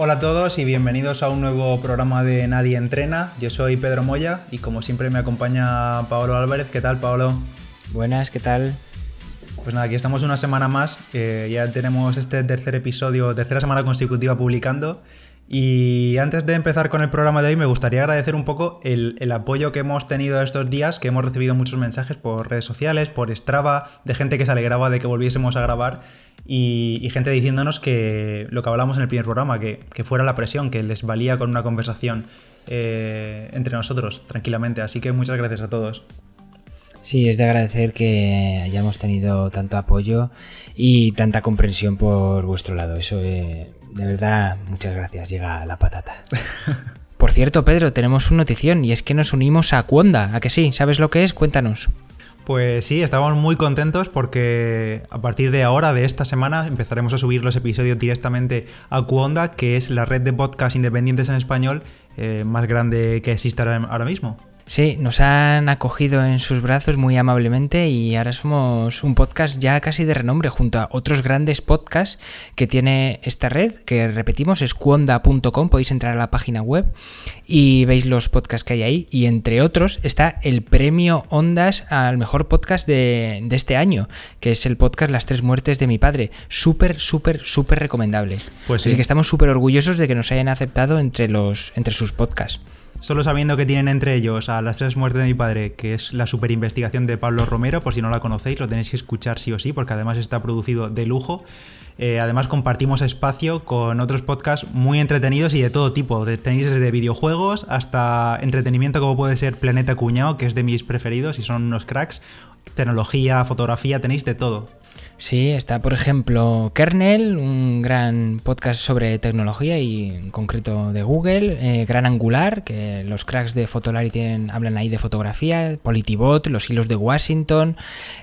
Hola a todos y bienvenidos a un nuevo programa de Nadie Entrena. Yo soy Pedro Moya y como siempre me acompaña Pablo Álvarez. ¿Qué tal, Pablo? Buenas, ¿qué tal? Pues nada, aquí estamos una semana más. ya tenemos este tercer episodio, tercera semana consecutiva publicando. Y antes de empezar con el programa de hoy, me gustaría agradecer un poco el, apoyo que hemos tenido estos días, que hemos recibido muchos mensajes por redes sociales, por Strava, de gente que se alegraba de que volviésemos a grabar y, gente diciéndonos que lo que hablamos en el primer programa, que, fuera la presión, que les valía con una conversación eh, entre nosotros tranquilamente. Así que muchas gracias a todos. Sí, es de agradecer que hayamos tenido tanto apoyo y tanta comprensión por vuestro lado. Eso eh, de verdad, muchas gracias, llega la patata. Por cierto, Pedro, tenemos una notición y es que nos unimos a Cuonda, ¿a que sí? ¿Sabes lo que es? Cuéntanos. Pues sí, estamos muy contentos porque a partir de ahora, de esta semana, empezaremos a subir los episodios directamente a Cuonda, que es la red de podcast independientes en español eh, más grande que existe ahora mismo. Sí, nos han acogido en sus brazos muy amablemente y ahora somos un podcast ya casi de renombre junto a otros grandes podcasts que tiene esta red, que repetimos es cuonda.com, podéis entrar a la página web y veis los podcasts que hay ahí y entre otros está el premio Ondas al mejor podcast de, este año, que es el podcast Las tres muertes de mi padre. Súper, súper, súper recomendable. Pues sí. Así que estamos súper orgullosos de que nos hayan aceptado entre, los, entre sus podcasts. Solo sabiendo que tienen entre ellos a Las tres muertes de mi padre, que es la super investigación de Pablo Romero, por si no la conocéis, lo tenéis que escuchar sí o sí, porque además está producido de lujo. Eh, además compartimos espacio con otros podcasts muy entretenidos y de todo tipo. Tenéis desde videojuegos hasta entretenimiento como puede ser Planeta Cuñado, que es de mis preferidos y son unos cracks. Tecnología, fotografía, tenéis de todo. Sí, está por ejemplo Kernel, un gran podcast sobre tecnología y en concreto de Google, eh, Gran Angular, que los cracks de Fotolari tienen, hablan ahí de fotografía, Politibot, los hilos de Washington,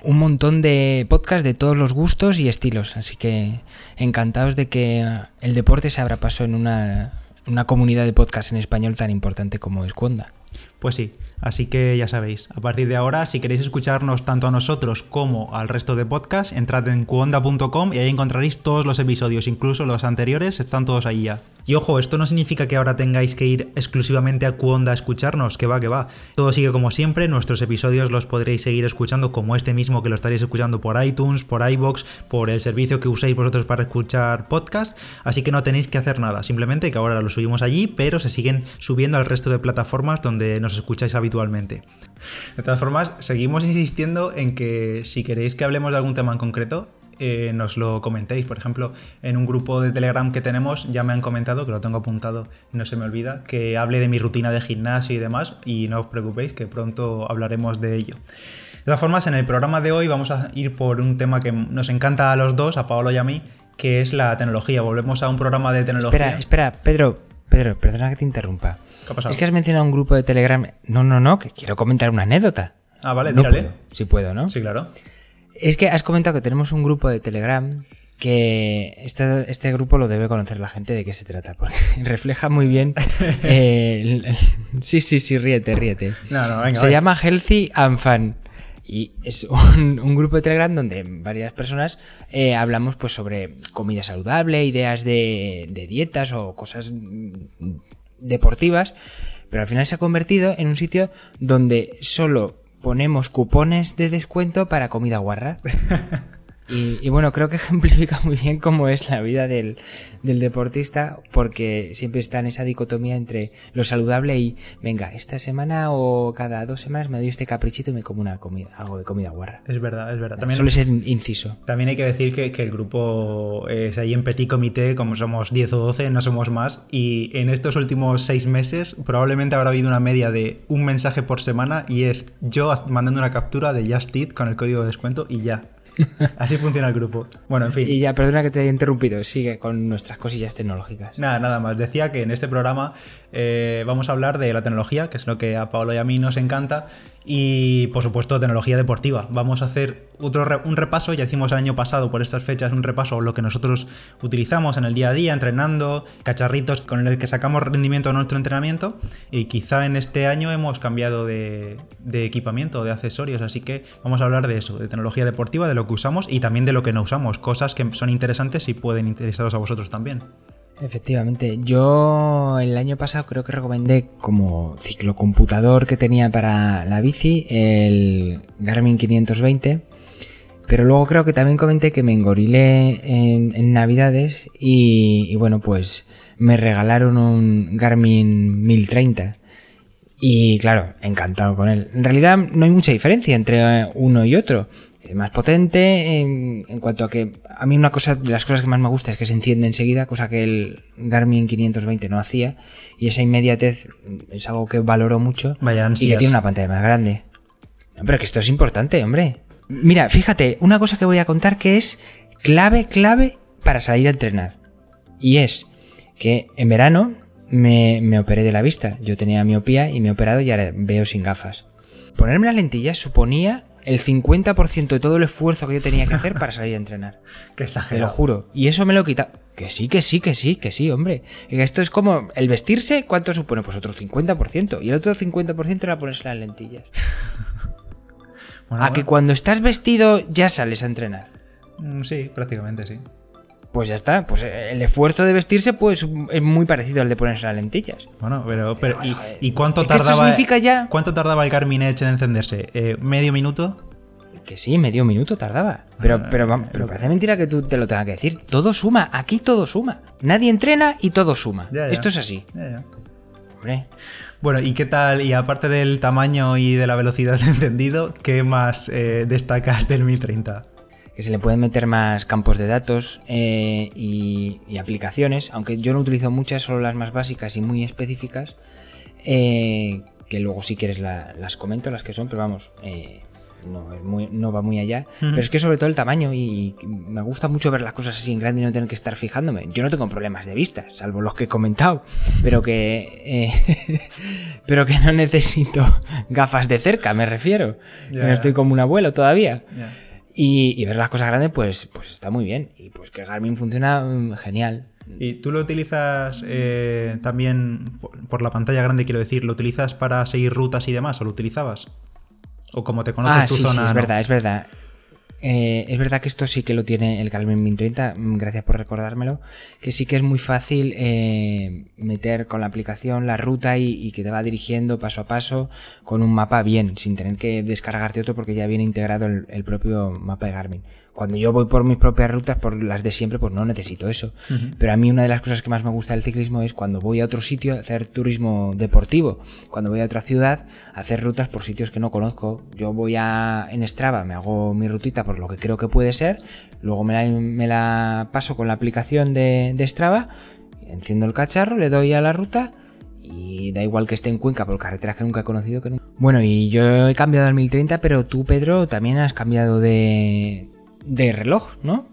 un montón de podcasts de todos los gustos y estilos, así que encantados de que el deporte se abra paso en una, una comunidad de podcasts en español tan importante como es Conda. Pues sí, Así que ya sabéis, a partir de ahora, si queréis escucharnos tanto a nosotros como al resto de podcasts, entrad en cuonda.com y ahí encontraréis todos los episodios, incluso los anteriores, están todos ahí ya. Y ojo, esto no significa que ahora tengáis que ir exclusivamente a Cuonda a escucharnos, que va, que va. Todo sigue como siempre, nuestros episodios los podréis seguir escuchando como este mismo que lo estaréis escuchando por iTunes, por iBox, por el servicio que uséis vosotros para escuchar podcast, así que no tenéis que hacer nada, simplemente que ahora lo subimos allí, pero se siguen subiendo al resto de plataformas donde nos escucháis habitualmente. De todas formas, seguimos insistiendo en que si queréis que hablemos de algún tema en concreto, eh, nos lo comentéis. Por ejemplo, en un grupo de Telegram que tenemos ya me han comentado, que lo tengo apuntado y no se me olvida, que hable de mi rutina de gimnasio y demás y no os preocupéis que pronto hablaremos de ello. De todas formas, en el programa de hoy vamos a ir por un tema que nos encanta a los dos, a Paolo y a mí, que es la tecnología. Volvemos a un programa de tecnología. Espera, espera, Pedro, Pedro, perdona que te interrumpa. ¿Qué ha pasado? Es que has mencionado un grupo de Telegram. No, no, no, que quiero comentar una anécdota. Ah, vale, no Puedo. Sí puedo, ¿no? Sí, claro. Es que has comentado que tenemos un grupo de Telegram que este, este, grupo lo debe conocer la gente de qué se trata, porque refleja muy bien. Eh, sí, sí, sí, ríete, ríete. No, no, venga, se llama Healthy and Fun. Y es un, grupo de Telegram donde varias personas eh, hablamos pues sobre comida saludable, ideas de, de dietas o cosas deportivas, pero al final se ha convertido en un sitio donde solo ponemos cupones de descuento para comida guarra. Y, bueno, creo que ejemplifica muy bien cómo es la vida del, deportista, porque siempre está en esa dicotomía entre lo saludable y, venga, esta semana o cada dos semanas me doy este caprichito y me como una comida, algo de comida guarra. Es verdad, es verdad. También, Solo es inciso. También hay que decir que, el grupo es ahí en petit comité, como somos 10 o 12, no somos más, y en estos últimos seis meses probablemente habrá habido una media de un mensaje por semana y es yo mandando una captura de Just Eat con el código de descuento y ya. Así funciona el grupo. Bueno, en fin. Y ya, perdona que te haya interrumpido, sigue con nuestras cosillas tecnológicas. Nada, nada más. Decía que en este programa eh, vamos a hablar de la tecnología, que es lo que a Pablo y a mí nos encanta, y por supuesto tecnología deportiva. Vamos a hacer otro un repaso, ya hicimos el año pasado por estas fechas un repaso lo que nosotros utilizamos en el día a día, entrenando, cacharritos con el que sacamos rendimiento a nuestro entrenamiento y quizá en este año hemos cambiado de, de equipamiento, de accesorios, así que vamos a hablar de eso, de tecnología deportiva, de lo que usamos y también de lo que no usamos, cosas que son interesantes y pueden interesaros a vosotros también. Efectivamente, yo el año pasado creo que recomendé como ciclocomputador que tenía para la bici el Garmin 520, pero luego creo que también comenté que me engorilé en, Navidades y, y, bueno, pues me regalaron un Garmin 1030 y claro, encantado con él. En realidad no hay mucha diferencia entre uno y otro. Más potente en, cuanto a que a mí una cosa de las cosas que más me gusta es que se enciende enseguida, cosa que el Garmin 520 no hacía. Y esa inmediatez es algo que valoro mucho. Vaya y que tiene una pantalla más grande. Pero que esto es importante, hombre. Mira, fíjate, una cosa que voy a contar que es clave, clave para salir a entrenar. Y es que en verano me, me operé de la vista. Yo tenía miopía y me he operado y ahora veo sin gafas. Ponerme las lentillas suponía el 50% de todo el esfuerzo que yo tenía que hacer para salir a entrenar. Qué exagerado. Te lo juro. Y eso me lo quita. Que sí, que sí, que sí, que sí, hombre. Esto es como el vestirse, ¿cuánto supone? Pues otro 50%. Y el otro 50% era ponerse las lentillas. a que cuando estás vestido ya sales a entrenar. Mm, sí, prácticamente sí pues ya está. Pues eh, el esfuerzo de vestirse pues, es muy parecido al de ponerse las lentillas. Bueno, pero, pero ¿y, cuánto tardaba? significa ya? ¿Cuánto tardaba el Garmin Edge en encenderse? Eh, ¿Medio minuto? Que sí, medio minuto tardaba. Pero, ah, pero, pero, parece mentira que tú te lo tengas que decir. Todo suma, aquí todo suma. Nadie entrena y todo suma. Esto es así. Hombre. Bueno, ¿y qué tal? Y aparte del tamaño y de la velocidad de encendido, ¿qué más eh, destacas del 1030? Que se le pueden meter más campos de datos eh, y, aplicaciones, aunque yo no utilizo muchas, solo las más básicas y muy específicas, eh, que luego si quieres las comento, las que son, pero vamos, eh, no, va muy allá. Pero es que sobre todo el tamaño y, me gusta mucho ver las cosas así en grande y no tener que estar fijándome. Yo no tengo problemas de vista, salvo los que he comentado, pero que, pero que no necesito gafas de cerca, me refiero. Que no estoy como un abuelo todavía. Y, ver las cosas grandes, pues, pues está muy bien. Y pues que Garmin funciona mm, genial. ¿Y tú lo utilizas eh, también por la pantalla grande, quiero decir, lo utilizas para seguir rutas y demás, o lo utilizabas? ¿O como te conoces ah, tu sí, zona? Sí, es verdad, es verdad. Eh, es verdad que esto sí que lo tiene el Garmin 1030, mm, gracias por recordármelo, que sí que es muy fácil eh, meter con la aplicación la ruta y, que te va dirigiendo paso a paso con un mapa bien, sin tener que descargarte otro porque ya viene integrado el propio mapa de Garmin. Cuando yo voy por mis propias rutas, por las de siempre, pues no necesito eso. Pero a mí una de las cosas que más me gusta del ciclismo es cuando voy a otro sitio a hacer turismo deportivo. Cuando voy a otra ciudad a hacer rutas por sitios que no conozco. Yo voy a en Strava, me hago mi rutita por lo que creo que puede ser. Luego me la, paso con la aplicación de, de Strava, enciendo el cacharro, le doy a la ruta y da igual que esté en Cuenca por carreteras que nunca he conocido que nunca. Bueno, y yo he cambiado al 1030, pero tú, Pedro, también has cambiado de, de reloj, ¿no?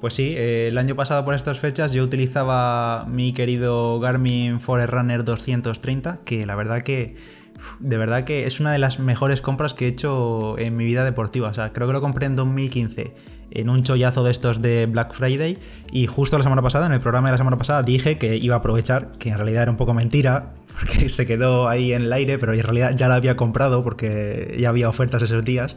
Pues sí, eh, el año pasado por estas fechas yo utilizaba mi querido Garmin Forerunner 230, que la verdad que de verdad que es una de las mejores compras que he hecho en mi vida deportiva. O sea, creo que lo compré en 2015 en un chollazo de estos de Black Friday y justo la semana pasada, en el programa de la semana pasada, dije que iba a aprovechar, que en realidad era un poco mentira, porque se quedó ahí en el aire, pero en realidad ya la había comprado porque ya había ofertas esos días.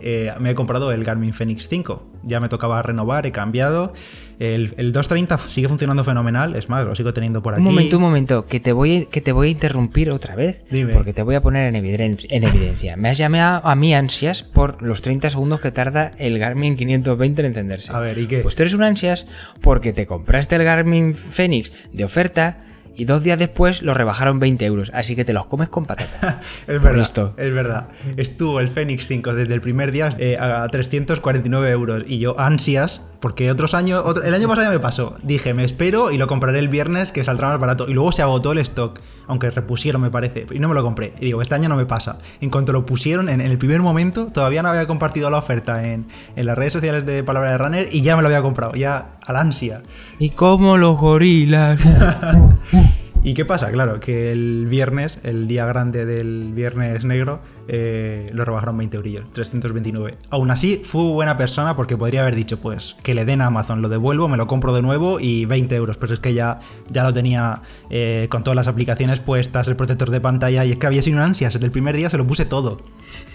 Eh, me he comprado el Garmin Fenix 5. Ya me tocaba renovar, he cambiado. El, 230 sigue funcionando fenomenal, es más, lo sigo teniendo por aquí. Un momento, un momento, que te voy, que te voy a interrumpir otra vez. Porque te voy a poner en, evidencia, en evidencia. Me has llamado a mí ansias por los 30 segundos que tarda el Garmin 520 en encenderse. A ver, ¿y qué? Pues tú eres un ansias porque te compraste el Garmin Fenix de oferta y dos días después lo rebajaron 20 euros. Así que te los comes con patata. es verdad. Es verdad. Estuvo el Fenix 5 desde el primer día eh, a 349 euros. Y yo ansias, porque otros años. el año pasado ya me pasó. Dije, me espero y lo compraré el viernes que saldrá más barato. Y luego se agotó el stock. Aunque repusieron, me parece. Y no me lo compré. Y digo, este año no me pasa. En cuanto lo pusieron, en, el primer momento, todavía no había compartido la oferta en, en las redes sociales de Palabra de Runner y ya me lo había comprado. Ya al ansia. Y como los gorilas. ¿Y qué pasa? Claro, que el viernes, el día grande del viernes negro, eh, lo rebajaron 20 eurillos, 329. Aún así, fue buena persona porque podría haber dicho, pues, que le den a Amazon, lo devuelvo, me lo compro de nuevo y 20 euros. Pero es que ya, ya lo tenía eh, con todas las aplicaciones puestas, el protector de pantalla, y es que había sido ansias. Desde el primer día se lo puse todo.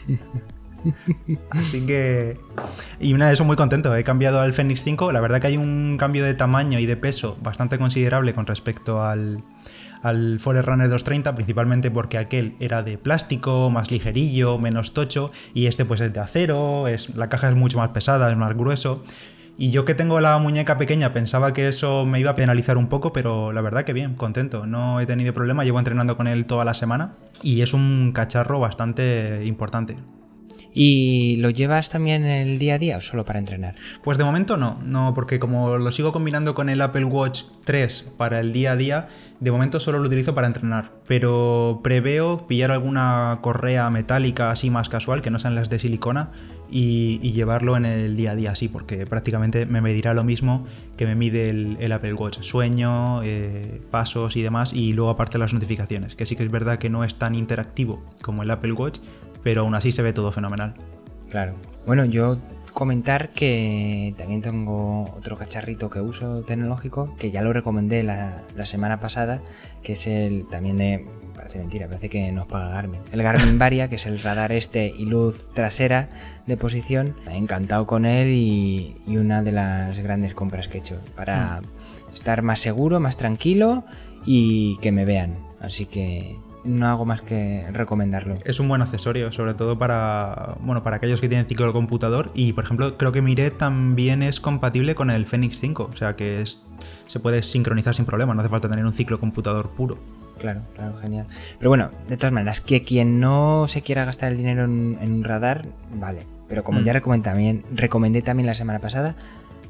Así que... Y una de eso muy contento, he cambiado al Fenix 5, la verdad que hay un cambio de tamaño y de peso bastante considerable con respecto al, al Forerunner 230, principalmente porque aquel era de plástico, más ligerillo, menos tocho, y este pues es de acero, es, la caja es mucho más pesada, es más grueso. Y yo que tengo la muñeca pequeña pensaba que eso me iba a penalizar un poco, pero la verdad que bien, contento. No he tenido problema, llevo entrenando con él toda la semana y es un cacharro bastante importante. ¿Y lo llevas también el día a día o solo para entrenar? Pues de momento no, no, porque como lo sigo combinando con el Apple Watch 3 para el día a día, de momento solo lo utilizo para entrenar. Pero preveo pillar alguna correa metálica así más casual, que no sean las de silicona, y, llevarlo en el día a día así, porque prácticamente me medirá lo mismo que me mide el, Apple Watch. Sueño, eh, pasos y demás, y luego aparte las notificaciones, que sí que es verdad que no es tan interactivo como el Apple Watch, pero aún así se ve todo fenomenal. Claro. Bueno, yo comentar que también tengo otro cacharrito que uso tecnológico, que ya lo recomendé la, semana pasada, que es el también de... Parece mentira, parece que nos paga Garmin. El Garmin Varia, que es el radar este y luz trasera de posición. Encantado con él y, una de las grandes compras que he hecho para mm. estar más seguro, más tranquilo y que me vean. Así que no hago más que recomendarlo. Es un buen accesorio, sobre todo para, bueno, para aquellos que tienen ciclo de computador. Y por ejemplo, creo que Mire también es compatible con el Fenix 5, o sea que es, se puede sincronizar sin problema, no hace falta tener un ciclo computador puro. Claro, claro, genial. Pero bueno, de todas maneras, que quien no se quiera gastar el dinero en, un radar, vale. Pero como mm. ya recomendé también, recomendé también la semana pasada,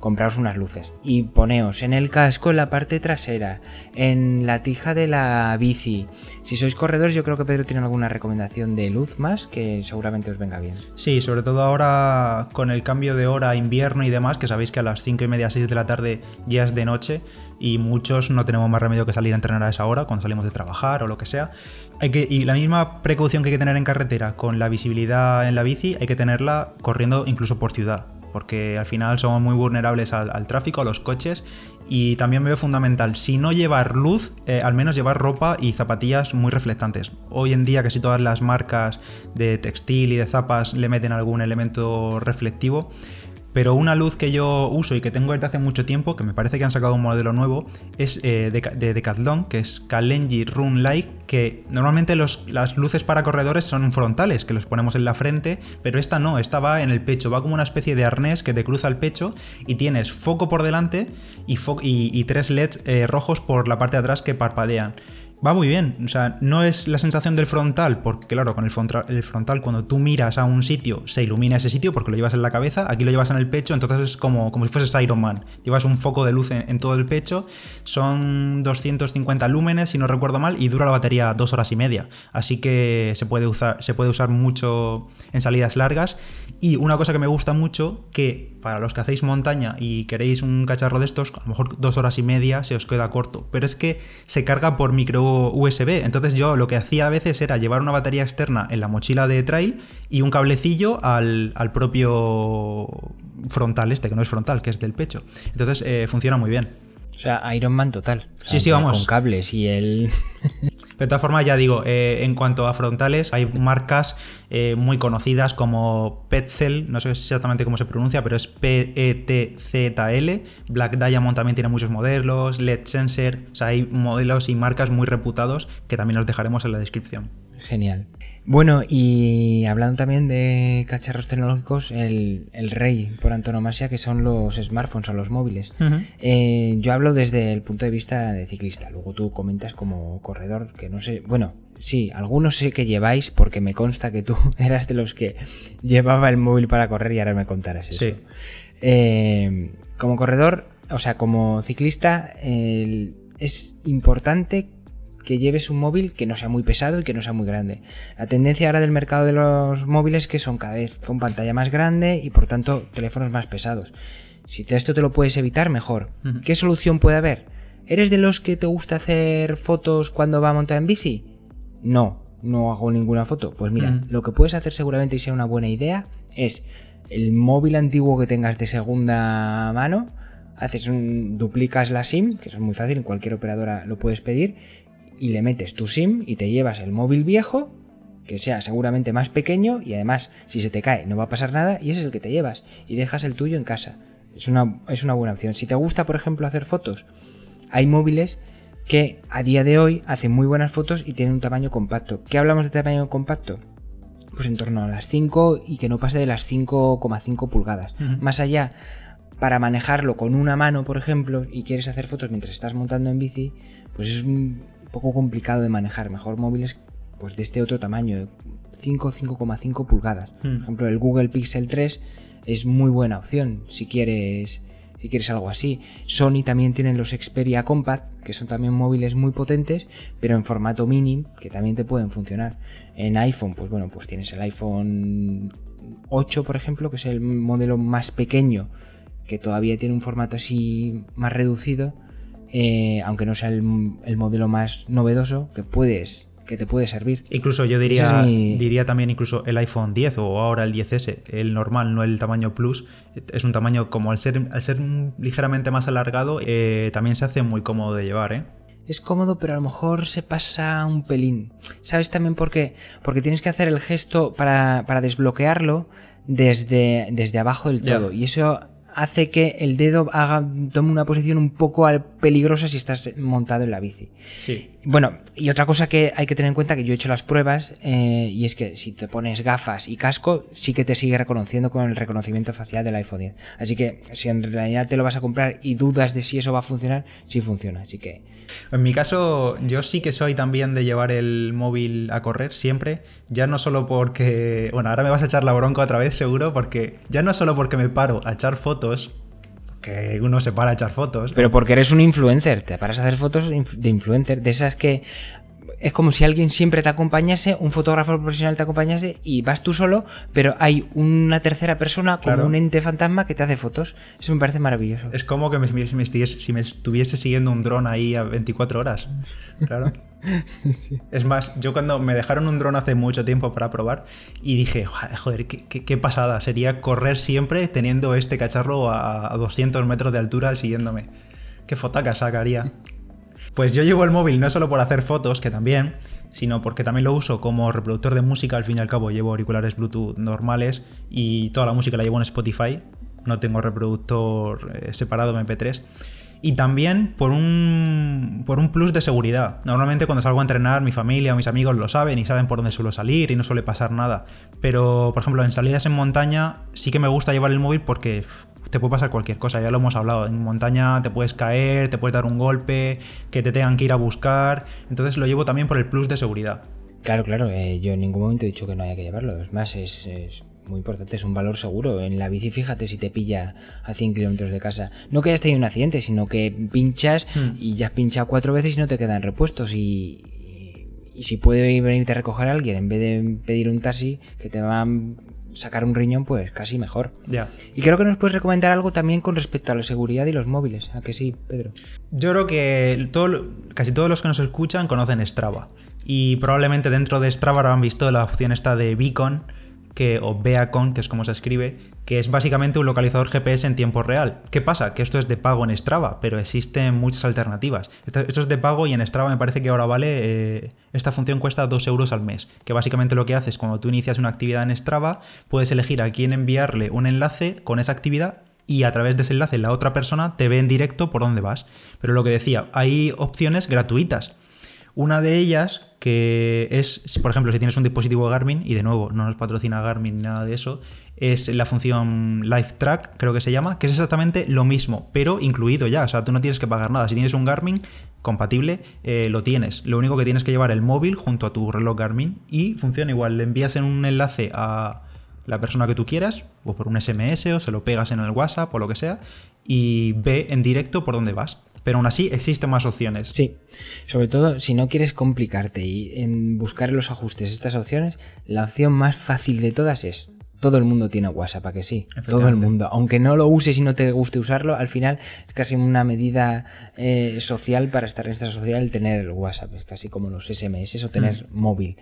compraos unas luces y poneos en el casco, en la parte trasera, en la tija de la bici. Si sois corredores, yo creo que Pedro tiene alguna recomendación de luz más que seguramente os venga bien. Sí, sobre todo ahora con el cambio de hora, invierno y demás, que sabéis que a las 5 y media, 6 de la tarde ya es de noche y muchos no tenemos más remedio que salir a entrenar a esa hora cuando salimos de trabajar o lo que sea. Hay que, y la misma precaución que hay que tener en carretera con la visibilidad en la bici, hay que tenerla corriendo incluso por ciudad porque al final somos muy vulnerables al, tráfico, a los coches y también veo fundamental, si no llevar luz, eh, al menos llevar ropa y zapatillas muy reflectantes. Hoy en día casi todas las marcas de textil y de zapas le meten algún elemento reflectivo pero una luz que yo uso y que tengo desde hace mucho tiempo, que me parece que han sacado un modelo nuevo, es eh, de, Decathlon, que es Kalenji Run Light, que normalmente las luces para corredores son frontales, que los ponemos en la frente, pero esta no, esta va en el pecho, va como una especie de arnés que te cruza el pecho y tienes foco por delante y, tres LEDs eh, rojos por la parte de atrás que parpadean va muy bien. O sea, no es la sensación del frontal, porque claro, con el frontal, cuando tú miras a un sitio se ilumina ese sitio porque lo llevas en la cabeza, aquí lo llevas en el pecho, entonces es como, como si fueses Iron Man. Llevas un foco de luz en, todo el pecho, son 250 lúmenes, si no recuerdo mal, y dura la batería dos horas y media. Así que se puede usar, se puede usar mucho en salidas largas. Y una cosa que me gusta mucho, que para los que hacéis montaña y queréis un cacharro de estos, a lo mejor dos horas y media se os queda corto, pero es que se carga por micro USB. Entonces yo lo que hacía a veces era llevar una batería externa en la mochila de trail y un cablecillo al, propio frontal este, que no es frontal, que es del pecho. Entonces eh, funciona muy bien. O sea, Iron Man total. sí, sí, vamos. Con cables y el... de todas formas, ya digo, eh, en cuanto a frontales, hay marcas eh, muy conocidas como Petzl, no sé exactamente cómo se pronuncia, pero es P-E-T-Z-L. Black Diamond también tiene muchos modelos, LED Sensor, o sea, hay modelos y marcas muy reputados que también los dejaremos en la descripción. Genial. Bueno, y hablando también de cacharros tecnológicos, el, rey por antonomasia que son los smartphones o los móviles. Eh, yo hablo desde el punto de vista de ciclista, luego tú comentas como corredor, que no sé, bueno, sí, algunos sé que lleváis porque me consta que tú eras de los que llevaba el móvil para correr y ahora me contarás eso. Sí. Eh, como corredor, o sea, como ciclista, es importante que lleves un móvil que no sea muy pesado y que no sea muy grande. La tendencia ahora del mercado de los móviles es que son cada vez con pantalla más grande y por tanto teléfonos más pesados. Si esto te lo puedes evitar, mejor. ¿Qué solución puede haber? ¿Eres de los que te gusta hacer fotos cuando va a montar en bici? No, no hago ninguna foto. Pues mira, lo que puedes hacer seguramente y sea una buena idea es el móvil antiguo que tengas de segunda mano, haces un duplicas la SIM, que eso es muy fácil, en cualquier operadora lo puedes pedir y le metes tu SIM y te llevas el móvil viejo que sea seguramente más pequeño y además si se te cae no va a pasar nada y ese es el que te llevas y dejas el tuyo en casa. Es una, es una buena opción. Si te gusta, por ejemplo, hacer fotos, hay móviles que a día de hoy hacen muy buenas fotos y tienen un tamaño compacto. ¿Qué hablamos de tamaño compacto? Pues en torno a las 5 y que no pase de las 5,5 pulgadas. Más allá, para manejarlo con una mano, por ejemplo, y quieres hacer fotos mientras estás montando en bici, pues es un poco complicado de manejar. Mejor móviles pues de este otro tamaño, 5, 5,5 pulgadas. Por ejemplo, el Google Pixel 3 es muy buena opción si quieres si quieres algo así. Sony también tiene los Xperia Compact, que son también móviles muy potentes, pero en formato mini, que también te pueden funcionar. En iPhone, pues bueno, pues tienes el iPhone 8, por ejemplo, que es el modelo más pequeño, que todavía tiene un formato así más reducido, eh, aunque no sea el, el modelo más novedoso, que puedes que te puede servir. Incluso yo diría, diría también incluso el iPhone 10 o ahora el 10S, el normal, no el tamaño Plus, es un tamaño como al ser, al ser ligeramente más alargado, eh, también se hace muy cómodo de llevar, ¿eh? Es cómodo, pero a lo mejor se pasa un pelín. ¿Sabes también por qué? Porque tienes que hacer el gesto para, para desbloquearlo desde, desde abajo del todo. Y eso hace que el dedo haga, tome una posición un poco peligrosa si estás montado en la bici. Sí. Bueno, y otra cosa que hay que tener en cuenta, que yo he hecho las pruebas, eh, y es que si te pones gafas y casco, sí que te sigue reconociendo con el reconocimiento facial del iPhone 10. Así que si en realidad te lo vas a comprar y dudas de si eso va a funcionar, sí funciona. Así que... En mi caso, yo sí que soy también de llevar el móvil a correr siempre, ya no solo porque... Bueno, ahora me vas a echar la bronca otra vez seguro, porque ya no solo porque me paro a echar fotos, que uno se para a echar fotos. Pero porque eres un influencer, te paras a hacer fotos de influencer, de esas que es como si alguien siempre te acompañase, un fotógrafo profesional te acompañase y vas tú solo, pero hay una tercera persona como un ente fantasma que te hace fotos. Eso me parece maravilloso. Es como que me, si me estuviese siguiendo un dron ahí a 24 horas. Claro. Es más, yo cuando me dejaron un dron hace mucho tiempo para probar y dije, joder, qué, pasada, sería correr siempre teniendo este cacharro a, 200 metros de altura siguiéndome. Qué fotaca sacaría. Pues yo llevo el móvil no solo por hacer fotos, que también, sino porque también lo uso como reproductor de música. Al fin y al cabo llevo auriculares Bluetooth normales y toda la música la llevo en Spotify. No tengo reproductor eh, separado MP3 y también por un, por un plus de seguridad. Normalmente cuando salgo a entrenar, mi familia o mis amigos lo saben y saben por dónde suelo salir y no suele pasar nada. Pero, por ejemplo, en salidas en montaña sí que me gusta llevar el móvil porque te puede pasar cualquier cosa, ya lo hemos hablado. En montaña te puedes caer, te puedes dar un golpe, que te tengan que ir a buscar. Entonces lo llevo también por el plus de seguridad. Claro, claro, eh, yo en ningún momento he dicho que no haya que llevarlo. Es más, es muy importante, es un valor seguro. En la bici, fíjate si te pilla a 100 kilómetros de casa. No que hayas tenido un accidente, sino que pinchas hmm. y ya has pinchado cuatro veces y no te quedan repuestos. Y, y, si puede venirte a recoger a alguien en vez de pedir un taxi que te va a sacar un riñón, pues casi mejor. Ya. Y creo que nos puedes recomendar algo también con respecto a la seguridad y los móviles. ¿A que sí, Pedro? Yo creo que todo, casi todos los que nos escuchan conocen Strava. Y probablemente dentro de Strava habrán visto la opción esta de Beacon que, o Beacon, que es como se escribe, que es básicamente un localizador GPS en tiempo real. ¿Qué pasa? Que esto es de pago en Strava, pero existen muchas alternativas. Esto, es de pago y en Strava me parece que ahora vale, eh, esta función cuesta 2 euros al mes, que básicamente lo que hace es cuando tú inicias una actividad en Strava, puedes elegir a quién enviarle un enlace con esa actividad y a través de ese enlace la otra persona te ve en directo por dónde vas. Pero lo que decía, hay opciones gratuitas. Una de ellas, que es, por ejemplo, si tienes un dispositivo Garmin, y de nuevo, no nos patrocina Garmin ni nada de eso, es la función Live Track, creo que se llama, que es exactamente lo mismo, pero incluido ya. O sea, tú no tienes que pagar nada. Si tienes un Garmin compatible, eh, lo tienes. Lo único que tienes que llevar el móvil junto a tu reloj Garmin y funciona igual. Le envías en un enlace a la persona que tú quieras, o por un SMS, o se lo pegas en el WhatsApp o lo que sea, y ve en directo por dónde vas pero aún así existen más opciones. Sí, sobre todo si no quieres complicarte y en buscar los ajustes estas opciones, la opción más fácil de todas es todo el mundo tiene WhatsApp, ¿a que sí? Todo el mundo. Aunque no lo uses y no te guste usarlo, al final es casi una medida eh, social para estar en esta sociedad el tener WhatsApp. Es casi como los SMS o tener mm. móvil.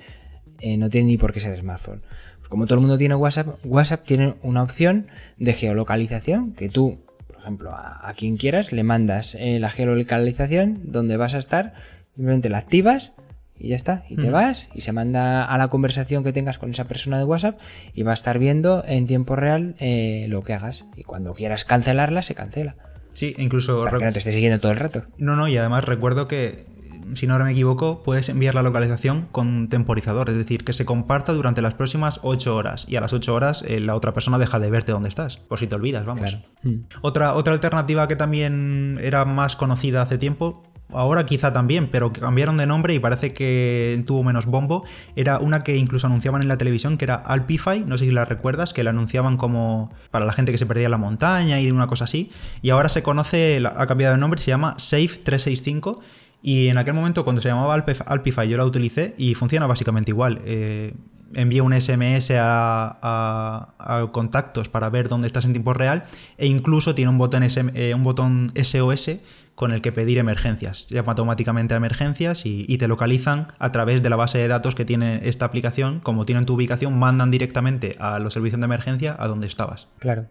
Eh, no tiene ni por qué ser smartphone. Pues como todo el mundo tiene WhatsApp, WhatsApp tiene una opción de geolocalización que tú ejemplo, a, quien quieras, le mandas eh, la geolocalización donde vas a estar, simplemente la activas y ya está. Y te vas y se manda a la conversación que tengas con esa persona de WhatsApp y va a estar viendo en tiempo real eh, lo que hagas. Y cuando quieras cancelarla, se cancela. Sí, incluso... Para que no te esté siguiendo todo el rato. No, no, y además recuerdo que si no me equivoco, puedes enviar la localización con temporizador, es decir, que se comparta durante las próximas 8 horas y a las 8 horas eh, la otra persona deja de verte dónde estás, por si te olvidas, vamos. Mm. Otra, otra alternativa que también era más conocida hace tiempo ahora quizá también, pero cambiaron de nombre y parece que tuvo menos bombo. Era una que incluso anunciaban en la televisión, que era Alpify, no sé si la recuerdas, que la anunciaban como para la gente que se perdía en la montaña y una cosa así. Y ahora se conoce, ha cambiado de nombre, se llama Safe 365 y en aquel momento, cuando se llamaba Alpify, yo la utilicé y funciona básicamente igual. Eh, envía un SMS a, contactos para ver dónde estás en tiempo real e incluso tiene un botón, eh, un botón SOS con el que pedir emergencias. Llama automáticamente a emergencias y, y, te localizan a través de la base de datos que tiene esta aplicación. Como tienen tu ubicación, mandan directamente a los servicios de emergencia a donde estabas. Claro.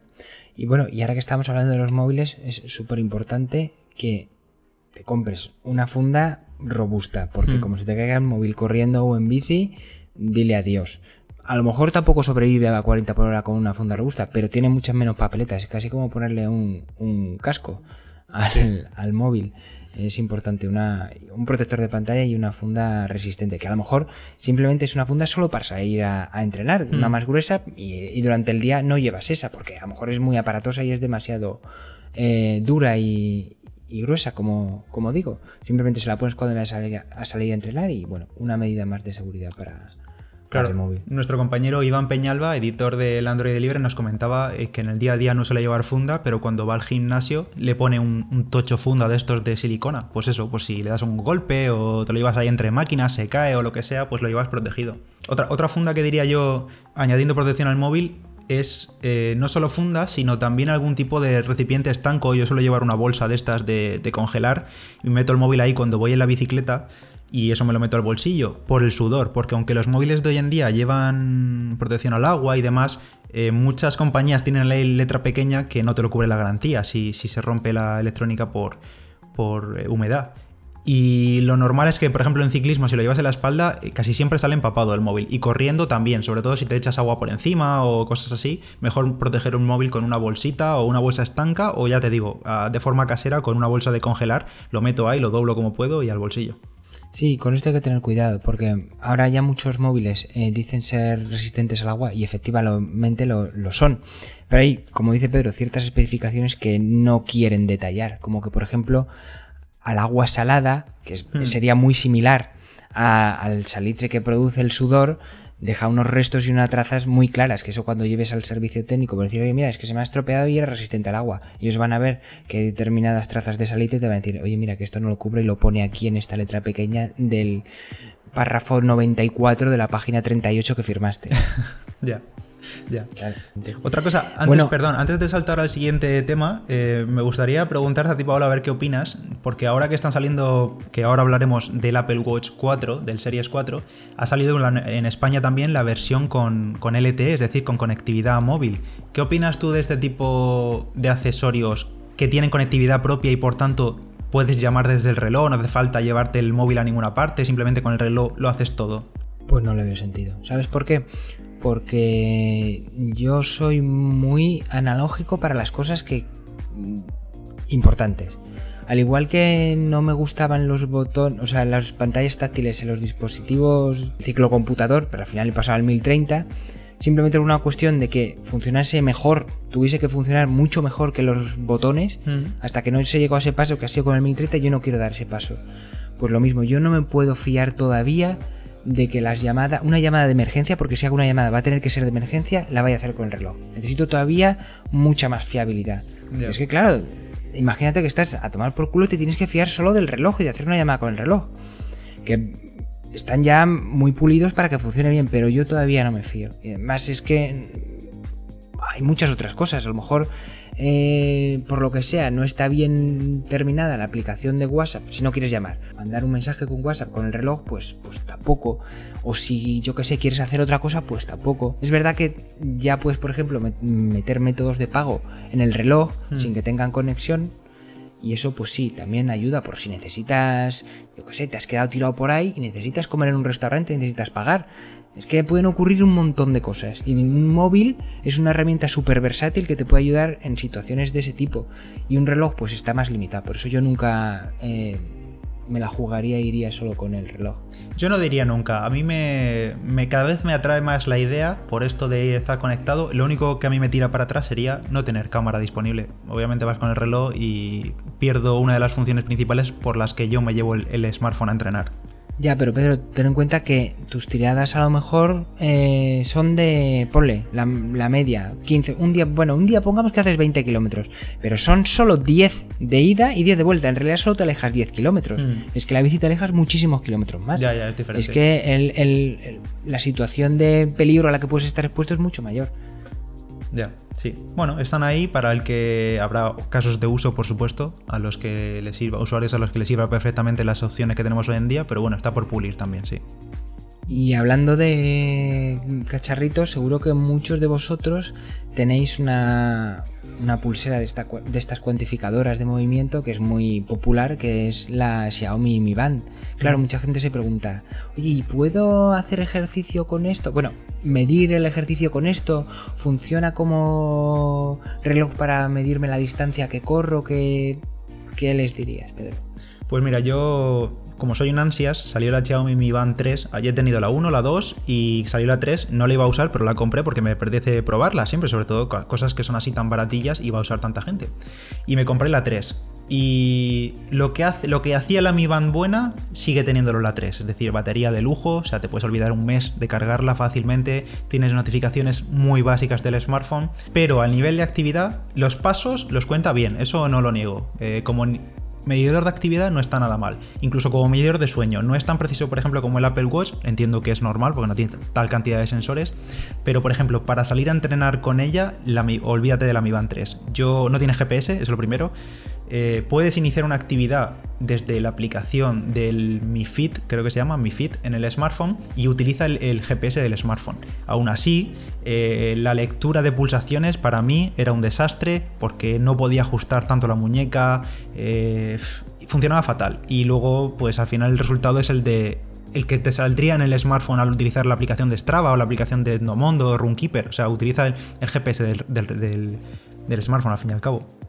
Y bueno, y ahora que estamos hablando de los móviles, es súper importante que te compres una funda robusta, porque hmm. como se te caiga el móvil corriendo o en bici, dile adiós. A lo mejor tampoco sobrevive a 40 por hora con una funda robusta, pero tiene muchas menos papeletas, es casi como ponerle un, casco al, móvil. Es importante una, un protector de pantalla y una funda resistente, que a lo mejor simplemente es una funda solo para salir a, entrenar, una hmm. más gruesa y, durante el día no llevas esa, porque a lo mejor es muy aparatosa y es demasiado eh, dura y, y gruesa, como, como digo. Simplemente se la pones cuando vas a salir, a salir a entrenar y bueno, una medida más de seguridad para, Claro, el móvil. nuestro compañero Iván Peñalba, editor del Android Libre, nos comentaba eh, que en el día a día no suele llevar funda, pero cuando va al gimnasio le pone un, tocho funda de estos de silicona. Pues eso, pues si le das un golpe o te lo llevas ahí entre máquinas, se cae o lo que sea, pues lo llevas protegido. Otra, otra funda que diría yo, añadiendo protección al móvil, es eh, no solo funda, sino también algún tipo de recipiente estanco. Yo suelo llevar una bolsa de estas de, congelar y meto el móvil ahí cuando voy en la bicicleta y eso me lo meto al bolsillo por el sudor, porque aunque los móviles de hoy en día llevan protección al agua y demás, eh, muchas compañías tienen la letra pequeña que no te lo cubre la garantía si, si se rompe la electrónica por, por eh, humedad. Y lo normal es que, por ejemplo, en ciclismo, si lo llevas en la espalda, eh, casi siempre sale empapado el móvil. Y corriendo también, sobre todo si te echas agua por encima o cosas así, mejor proteger un móvil con una bolsita o una bolsa estanca o ya te digo, de forma casera con una bolsa de congelar, lo meto ahí, lo doblo como puedo y al bolsillo. Sí, con esto hay que tener cuidado porque ahora ya muchos móviles eh, dicen ser resistentes al agua y efectivamente lo, lo son. Pero hay, como dice Pedro, ciertas especificaciones que no quieren detallar, como que por ejemplo al agua salada, que hmm. sería muy similar al salitre que produce el sudor, deja unos restos y unas trazas muy claras, que eso cuando lleves al servicio técnico, por decir, oye, mira, es que se me ha estropeado y era resistente al agua. Ellos van a ver que hay determinadas trazas de salitre y te van a decir, oye, mira, que esto no lo cubre y lo pone aquí en esta letra pequeña del párrafo 94 de la página 38 que firmaste. Ya. Ya. Otra cosa, antes, perdón, antes de saltar al siguiente tema, eh, me gustaría preguntarte a ti, Paola, a ver qué opinas, porque ahora que están saliendo, que ahora hablaremos del Apple Watch 4, del Series 4, ha salido en España también la versión con, con LTE, es decir, con conectividad móvil. ¿Qué opinas tú de este tipo de accesorios que tienen conectividad propia y por tanto puedes llamar desde el reloj, no hace falta llevarte el móvil a ninguna parte, simplemente con el reloj lo haces todo? Pues no le veo sentido. ¿Sabes por qué? Porque yo soy muy analógico para las cosas que importantes. Al igual que no me gustaban los botones, o sea, las pantallas táctiles en los dispositivos ciclocomputador, pero al final he pasado al 1030, simplemente era una cuestión de que funcionase mejor, tuviese que funcionar mucho mejor que los botones, mm. hasta que no se llegó a ese paso que ha sido con el 1030, yo no quiero dar ese paso. Pues lo mismo, yo no me puedo fiar todavía de que las llamadas, una llamada de emergencia, porque si hago una llamada va a tener que ser de emergencia, la vaya a hacer con el reloj. Necesito todavía mucha más fiabilidad. Es que claro, imagínate que estás a tomar por culo y te tienes que fiar solo del reloj y de hacer una llamada con el reloj. Que están ya muy pulidos para que funcione bien, pero yo todavía no me fío. Y además es que hay muchas otras cosas. A lo mejor eh, por lo que sea, no está bien terminada la aplicación de WhatsApp, si no quieres llamar, mandar un mensaje con WhatsApp con el reloj, pues, pues tampoco. O si yo que sé, quieres hacer otra cosa, pues tampoco. Es verdad que ya puedes, por ejemplo, meter métodos de pago en el reloj hmm. sin que tengan conexión. Y eso pues sí, también ayuda por si necesitas, yo qué sé, te has quedado tirado por ahí y necesitas comer en un restaurante y necesitas pagar. Es que pueden ocurrir un montón de cosas. Y un móvil es una herramienta súper versátil que te puede ayudar en situaciones de ese tipo. Y un reloj pues está más limitado. Por eso yo nunca eh, me la jugaría e iría solo con el reloj. Yo no diría nunca. A mí me, cada vez me atrae más la idea por esto de estar conectado. Lo único que a mí me tira para atrás sería no tener cámara disponible. Obviamente vas con el reloj y pierdo una de las funciones principales por las que yo me llevo el smartphone a entrenar. Ya, pero Pedro, ten en cuenta que tus tiradas a lo mejor eh, son de, ponle, la, la, media, 15, un día, bueno, un día pongamos que haces 20 kilómetros, pero son solo 10 de ida y 10 de vuelta, en realidad solo te alejas 10 kilómetros, mm. es que la bici te alejas muchísimos kilómetros más. Ya, ya, es diferente. Es que el, el, la situación de peligro a la que puedes estar expuesto es mucho mayor. Ya, sí. Bueno, están ahí para el que habrá casos de uso, por supuesto, a los que les sirva, usuarios a los que les sirva perfectamente las opciones que tenemos hoy en día, pero bueno, está por pulir también, sí. Y hablando de cacharritos, seguro que muchos de vosotros tenéis una, una pulsera de, esta, de, estas cuantificadoras de movimiento que es muy popular, que es la Xiaomi Mi Band. Claro, mucha gente se pregunta, oye, ¿y puedo hacer ejercicio con esto? Bueno, medir el ejercicio con esto, ¿funciona como reloj para medirme la distancia que corro? ¿Qué, qué les dirías, Pedro? Pues mira, yo como soy un ansias, salió la Xiaomi Mi Band 3. Allí he tenido la 1, la 2 y salió la 3. No la iba a usar, pero la compré porque me apetece probarla siempre, sobre todo cosas que son así tan baratillas y va a usar tanta gente. Y me compré la 3. Y lo que, hace, lo que hacía la Mi Band buena sigue teniéndolo la 3, es decir, batería de lujo, o sea, te puedes olvidar un mes de cargarla fácilmente, tienes notificaciones muy básicas del smartphone, pero al nivel de actividad, los pasos los cuenta bien, eso no lo niego. Eh, como medidor de actividad no está nada mal. Incluso como medidor de sueño. No es tan preciso, por ejemplo, como el Apple Watch. Entiendo que es normal porque no tiene tal cantidad de sensores. Pero, por ejemplo, para salir a entrenar con ella, la, olvídate de la Mi Band 3. Yo no tiene GPS, es lo primero. Eh, puedes iniciar una actividad desde la aplicación del Mi Fit, creo que se llama Mi Fit, en el smartphone y utiliza el, GPS del smartphone. Aún así, eh, la lectura de pulsaciones para mí era un desastre porque no podía ajustar tanto la muñeca, eh, funcionaba fatal. Y luego, pues al final el resultado es el de el que te saldría en el smartphone al utilizar la aplicación de Strava o la aplicación de Endomondo o Runkeeper. O sea, utiliza el, GPS del, del smartphone al fin y al cabo.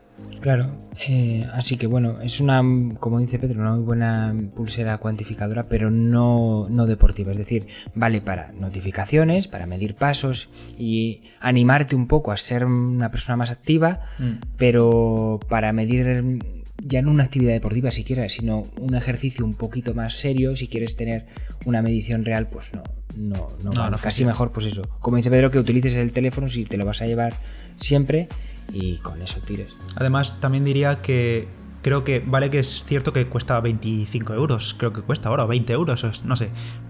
Claro, eh, así que bueno, es una, como dice Pedro, una muy buena pulsera cuantificadora, pero no, no deportiva. Es decir, vale para notificaciones, para medir pasos y animarte un poco a ser una persona más activa, mm. pero para medir ya no una actividad deportiva siquiera, sino un ejercicio un poquito más serio, si quieres tener una medición real, pues no, no, no, no, casi mejor pues eso. Como dice Pedro, que utilices el teléfono si te lo vas a llevar siempre y con eso tires. Además, también diría que creo que vale que es cierto que cuesta 25 euros, creo que cuesta ahora, 20 euros, no sé.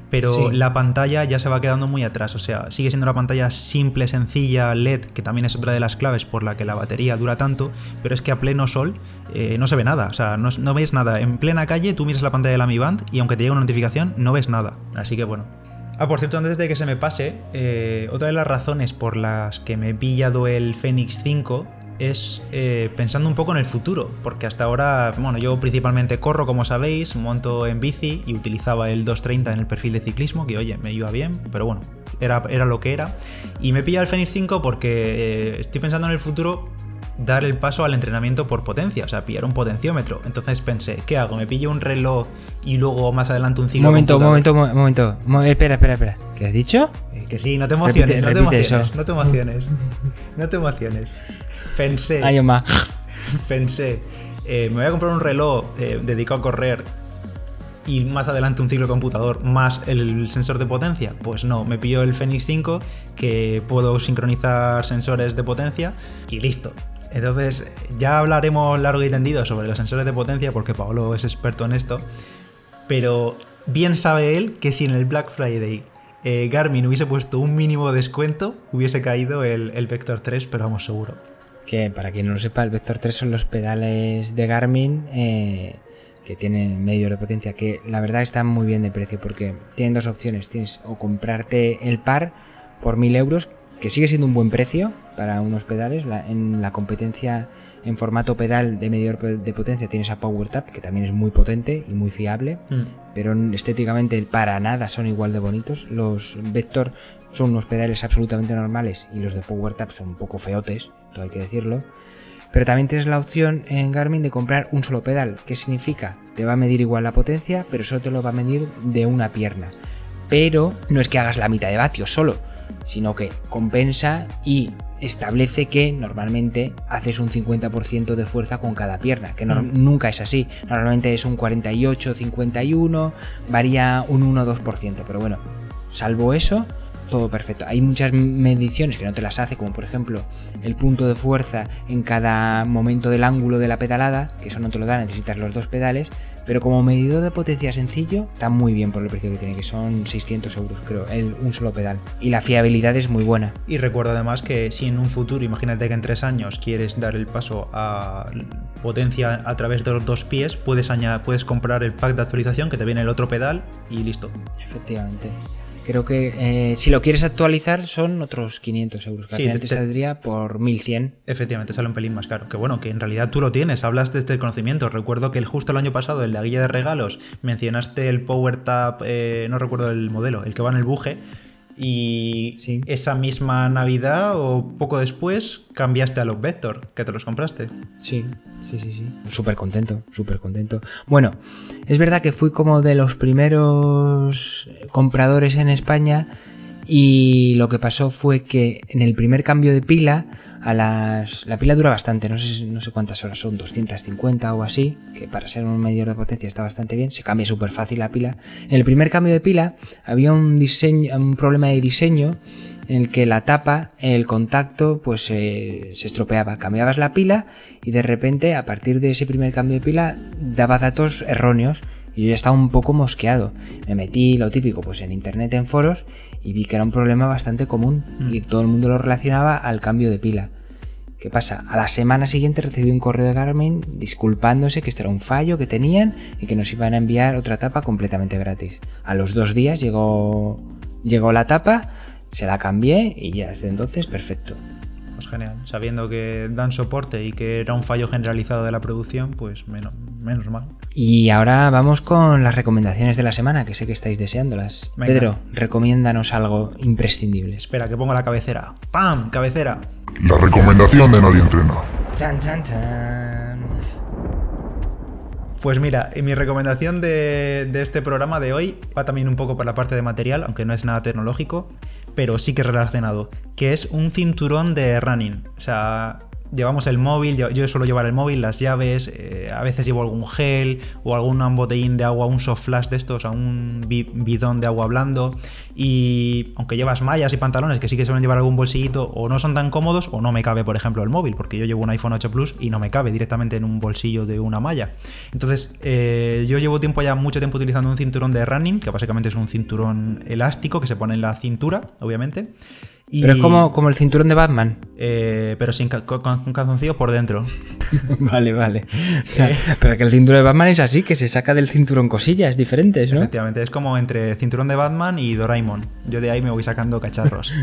Pero sí. la pantalla ya se va quedando muy atrás, o sea, sigue siendo una pantalla simple, sencilla, LED, que también es otra de las claves por la que la batería dura tanto, pero es que a pleno sol eh, no se ve nada, o sea, no, no ves nada. En plena calle tú miras la pantalla de la Mi Band y aunque te llegue una notificación, no ves nada. Así que bueno, Ah, por cierto, antes de que se me pase, eh, otra de las razones por las que me he pillado el Fenix 5 es eh, pensando un poco en el futuro, porque hasta ahora, bueno, yo principalmente corro, como sabéis, monto en bici y utilizaba el 230 en el perfil de ciclismo, que oye, me iba bien, pero bueno, era, era lo que era. Y me he pillado el Fenix 5 porque eh, estoy pensando en el futuro dar el paso al entrenamiento por potencia, o sea, pillar un potenciómetro. Entonces pensé, ¿qué hago? ¿Me pillo un reloj y luego más adelante un ciclo? Momento, momento, momento. Espera, espera, espera. ¿Qué has dicho? Eh, que sí, no te emociones, repite, no, te emociones eso. no te emociones, no te emociones. Pensé, Ay, ma. pensé, eh, me voy a comprar un reloj eh, dedicado a correr y más adelante un ciclo computador más el sensor de potencia? Pues no, me pillo el Fenix 5 que puedo sincronizar sensores de potencia y listo. Entonces, ya hablaremos largo y tendido sobre los sensores de potencia porque Paolo es experto en esto. Pero bien sabe él que si en el Black Friday eh, Garmin hubiese puesto un mínimo descuento, hubiese caído el, Vector 3, pero vamos seguro. Que para quien no lo sepa, el Vector 3 son los pedales de Garmin eh, que tienen medio de potencia, que la verdad están muy bien de precio porque tienen dos opciones. Tienes o comprarte el par por 1000 euros que sigue siendo un buen precio para unos pedales. La- en la competencia en formato pedal de medidor de potencia tienes a PowerTap, que también es muy potente y muy fiable, Mm. pero estéticamente para nada son igual de bonitos. Los Vector son unos pedales absolutamente normales y los de PowerTap son un poco feotes, todo hay que decirlo. Pero también tienes la opción en Garmin de comprar un solo pedal. ¿Qué significa? Te va a medir igual la potencia, pero solo te lo va a medir de una pierna. Pero no es que hagas la mitad de vatios solo, sino que compensa y establece que normalmente haces un 50% de fuerza con cada pierna, que no- nunca es así. Normalmente es un 48, 51, varía un 1 2%, pero bueno, salvo eso, todo perfecto. Hay muchas mediciones que no te las hace, como por ejemplo el punto de fuerza en cada momento del ángulo de la pedalada, que eso no te lo da, necesitas los dos pedales, pero como medidor de potencia sencillo, está muy bien por el precio que tiene, que son 600 euros, creo, el, un solo pedal. Y la fiabilidad es muy buena. Y recuerdo además que si en un futuro, imagínate que en tres años quieres dar el paso a potencia a través de los dos pies, puedes, aña- puedes comprar el pack de actualización que te viene el otro pedal y listo. Efectivamente. Creo que eh, si lo quieres actualizar son otros 500 euros, que Sí, al final te- saldría por 1100. Efectivamente, sale un pelín más caro. Que bueno, que en realidad tú lo tienes, hablas desde el conocimiento. Recuerdo que justo el año pasado en la guía de regalos mencionaste el PowerTap, eh, no recuerdo el modelo, el que va en el buje. Y Sí. esa misma Navidad o poco después cambiaste a los Vector, que te los compraste. Sí, sí, sí, sí. Súper contento, súper contento. Bueno, es verdad que fui como de los primeros compradores en España y lo que pasó fue que en el primer cambio de pila, a las, la pila dura bastante, no sé, no sé cuántas horas son, 250 o así, que para ser un medidor de potencia está bastante bien, se cambia súper fácil la pila. En el primer cambio de pila había un, diseño, un problema de diseño en el que la tapa, el contacto, pues eh, se estropeaba. Cambiabas la pila y de repente, a partir de ese primer cambio de pila, daba datos erróneos. Y yo ya estaba un poco mosqueado. Me metí, lo típico, pues en internet, en foros, y vi que era un problema bastante común. Y todo el mundo lo relacionaba al cambio de pila. ¿Qué pasa? A la semana siguiente recibí un correo de Garmin disculpándose que esto era un fallo que tenían y que nos iban a enviar otra tapa completamente gratis. A los dos días llegó, llegó la tapa, se la cambié y ya desde entonces perfecto. Pues genial. Sabiendo que dan soporte y que era un fallo generalizado de la producción, pues menos, menos mal. Y ahora vamos con las recomendaciones de la semana, que sé que estáis deseándolas. Venga. Pedro, recomiéndanos algo imprescindible. Espera, que pongo la cabecera. ¡Pam! Cabecera. La recomendación de Nadie Entrena. Chan, chan, chan. Pues mira, y mi recomendación de, de este programa de hoy va también un poco por la parte de material, aunque no es nada tecnológico, pero sí que relacionado, que es un cinturón de running. O sea, llevamos el móvil, yo, suelo llevar el móvil, las llaves, eh, a veces llevo algún gel o algún botellín de agua, un soft flash de estos, sea, un bi- bidón de agua blando. Y aunque llevas mallas y pantalones que sí que suelen llevar algún bolsillito, o no son tan cómodos, o no me cabe, por ejemplo, el móvil, porque yo llevo un iPhone 8 Plus y no me cabe directamente en un bolsillo de una malla. Entonces, eh, yo llevo tiempo ya, mucho tiempo utilizando un cinturón de running, que básicamente es un cinturón elástico que se pone en la cintura, obviamente. Y- Pero es como, como el cinturón de Batman. eh, pero sin ca- con, con calzoncillo por dentro. vale, vale. O sea, pero que el cinturón de Batman es así, que se saca del cinturón cosillas diferentes, ¿no? Efectivamente, es como entre cinturón de Batman y Doraemon. Yo de ahí me voy sacando cacharros.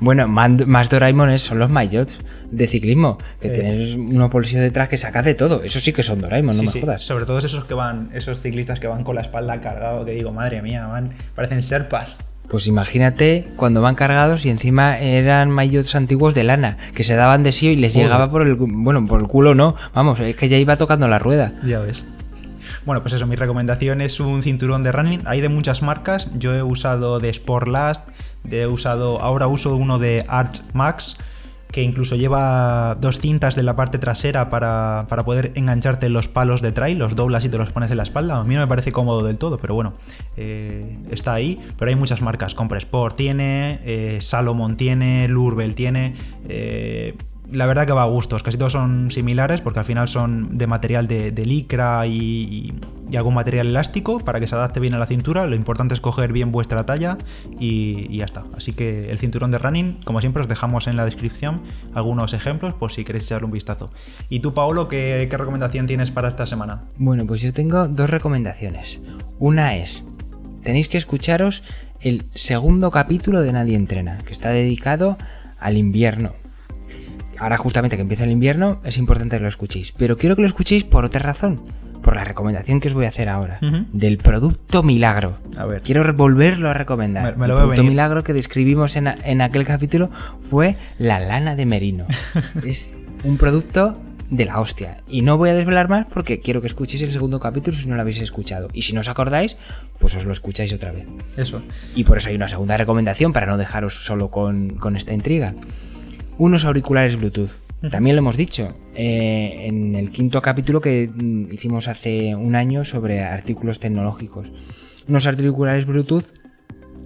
Bueno, más Doraemon son los Mayots de ciclismo, que Eh. tienes unos bolsillos detrás que sacas de todo. Eso sí que son Doraemon, no Sí, me sí, jodas. Sobre todo esos que van, esos ciclistas que van con la espalda cargado, que digo, madre mía, van, parecen serpas. Pues imagínate cuando van cargados y encima eran maillots antiguos de lana, que se daban de sí y les llegaba por el, bueno, por el culo no, vamos, es que ya iba tocando la rueda. Ya ves. Bueno, pues eso, mi recomendación es un cinturón de running. Hay de muchas marcas. Yo he usado de Sportlast, he usado, ahora uso uno de Arch Max, que incluso lleva dos cintas de la parte trasera para, para poder engancharte en los palos de trail, los doblas y te los pones en la espalda. A mí no me parece cómodo del todo, pero bueno, eh, está ahí. Pero hay muchas marcas. Compressport tiene, eh, Salomon tiene, Lurbel tiene. eh, la verdad que va a gustos, casi todos son similares porque al final son de material de, licra y- y algún material elástico para que se adapte bien a la cintura. Lo importante es coger bien vuestra talla y, ya está. Así que el cinturón de running, como siempre, os dejamos en la descripción algunos ejemplos por si queréis echarle un vistazo. ¿Y tú, Paolo, qué, qué recomendación tienes para esta semana? Bueno, pues yo tengo dos recomendaciones. Una es, tenéis que escucharos el segundo capítulo de Nadie Entrena, que está dedicado al invierno. Ahora justamente que empieza el invierno es importante que lo escuchéis, pero quiero que lo escuchéis por otra razón, por la recomendación que os voy a hacer ahora, del producto milagro. A ver. Quiero volverlo a recomendar. Me- me lo el producto venir. milagro que describimos en, a- en aquel capítulo fue la lana de merino. es un producto de la hostia. Y no voy a desvelar más porque quiero que escuchéis el segundo capítulo si no lo habéis escuchado. Y si no os acordáis, pues os lo escucháis otra vez. Eso. Y por eso hay una segunda recomendación para no dejaros solo con, con esta intriga. Unos auriculares Bluetooth. También lo hemos dicho eh, en el quinto capítulo que mm, hicimos hace un año sobre artículos tecnológicos. Unos auriculares Bluetooth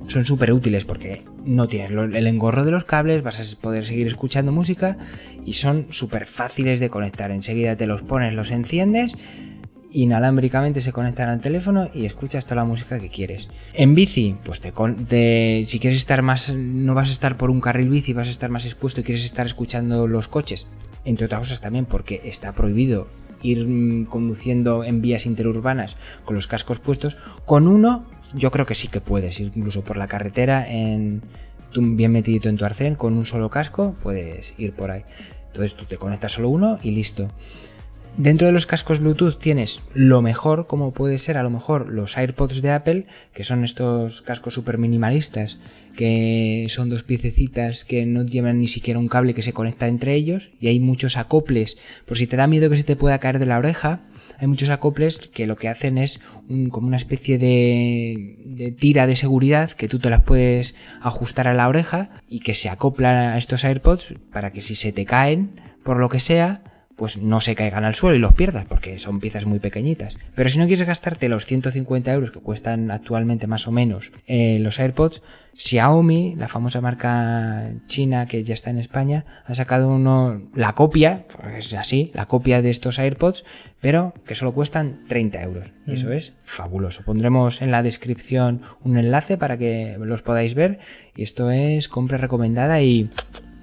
son súper útiles porque no tienes el engorro de los cables, vas a poder seguir escuchando música y son súper fáciles de conectar. Enseguida te los pones, los enciendes, inalámbricamente se conectan al teléfono y escuchas toda la música que quieres. En bici, pues te, te- si quieres estar más, no vas a estar por un carril bici, vas a estar más expuesto y quieres estar escuchando los coches. Entre otras cosas también porque está prohibido ir mm, conduciendo en vías interurbanas con los cascos puestos. Con uno, yo creo que sí que puedes, ir incluso por la carretera, en, bien metidito en tu arcén, con un solo casco, puedes ir por ahí. Entonces tú te conectas solo uno y listo. Dentro de los cascos Bluetooth tienes lo mejor, como puede ser a lo mejor los AirPods de Apple, que son estos cascos super minimalistas, que son dos piececitas que no llevan ni siquiera un cable que se conecta entre ellos, y hay muchos acoples, por si te da miedo que se te pueda caer de la oreja, hay muchos acoples que lo que hacen es un- como una especie de, de tira de seguridad que tú te las puedes ajustar a la oreja y que se acoplan a estos AirPods para que si se te caen, por lo que sea, pues no se caigan al suelo y los pierdas, porque son piezas muy pequeñitas. Pero si no quieres gastarte los 150 euros que cuestan actualmente más o menos eh, los AirPods, Xiaomi, la famosa marca china que ya está en España, ha sacado uno, la copia, pues es así, la copia de estos AirPods, pero que solo cuestan 30 euros. Y Eso es fabuloso. Pondremos en la descripción un enlace para que los podáis ver. Y esto es compra recomendada y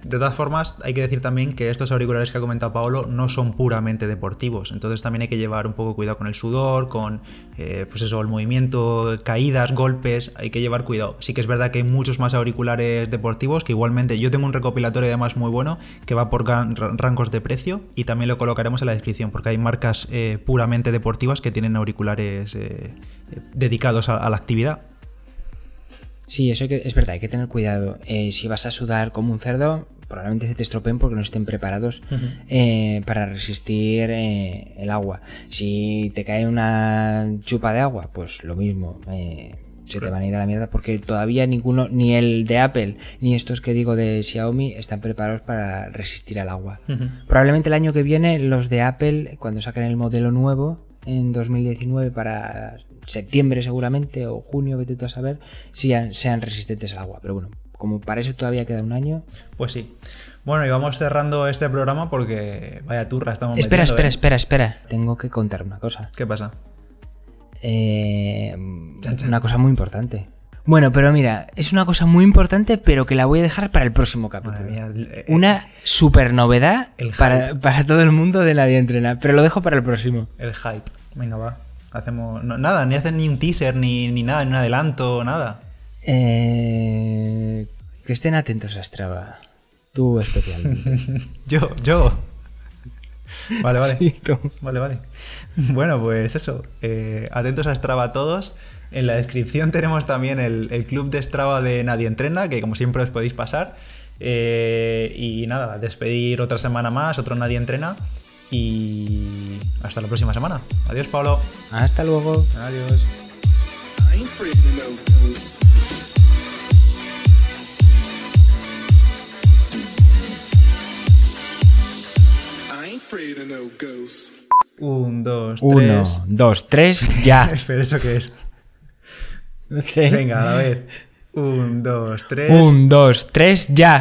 De todas formas, hay que decir también que estos auriculares que ha comentado Paolo no son puramente deportivos. Entonces también hay que llevar un poco cuidado con el sudor, con eh, pues eso, el movimiento, caídas, golpes. Hay que llevar cuidado. Sí que es verdad que hay muchos más auriculares deportivos que igualmente yo tengo un recopilatorio además muy bueno que va por rangos de precio y también lo colocaremos en la descripción porque hay marcas eh, puramente deportivas que tienen auriculares eh, dedicados a- la actividad. Sí, eso es verdad, hay que tener cuidado. Si vas a sudar como un cerdo, probablemente se te estropeen porque no estén preparados eh, para resistir eh, el agua. Si te cae una chupa de agua, pues lo mismo. eh, se te van a ir a la mierda porque todavía ninguno, ni el de Apple, ni estos que digo de Xiaomi, están preparados para resistir al agua. Probablemente el año que viene los de Apple, cuando saquen el modelo nuevo, en 2019 para septiembre seguramente, o junio, vete tú a saber, sean, sean resistentes al agua. Pero bueno, como para eso todavía queda un año. Pues sí. Bueno, y vamos cerrando este programa porque vaya turra estamos Espera, metiendo, espera, ¿eh? espera, espera. Tengo que contar una cosa. ¿Qué pasa? Eh, Chan, chan. una cosa muy importante. Bueno, pero mira, es una cosa muy importante, pero que la voy a dejar para el próximo capítulo. Madre mía, el- eh, Una super novedad para, para todo el mundo de Nadie Entrena, pero lo dejo para el próximo. El hype. Venga, va. Hacemos. no, nada, ni hacen ni un teaser, ni, ni nada, ni un adelanto, nada. Eh, que estén atentos a Strava. Tú especialmente. Yo, yo. Vale, vale. Sí, tú. Vale, vale. Bueno, pues eso. eh, atentos a Strava todos. En la descripción tenemos también el, el club de Strava de Nadie Entrena, que como siempre os podéis pasar. Eh, y nada, despedir otra semana más, otro Nadie Entrena. Y hasta la próxima semana. Adiós, Pablo. Hasta luego. Adiós. Un, dos, Uno, tres. dos, tres, ya. Espera, ¿eso qué es? No sé. Venga, a ver. Un, dos, tres. Un, dos, tres, ya.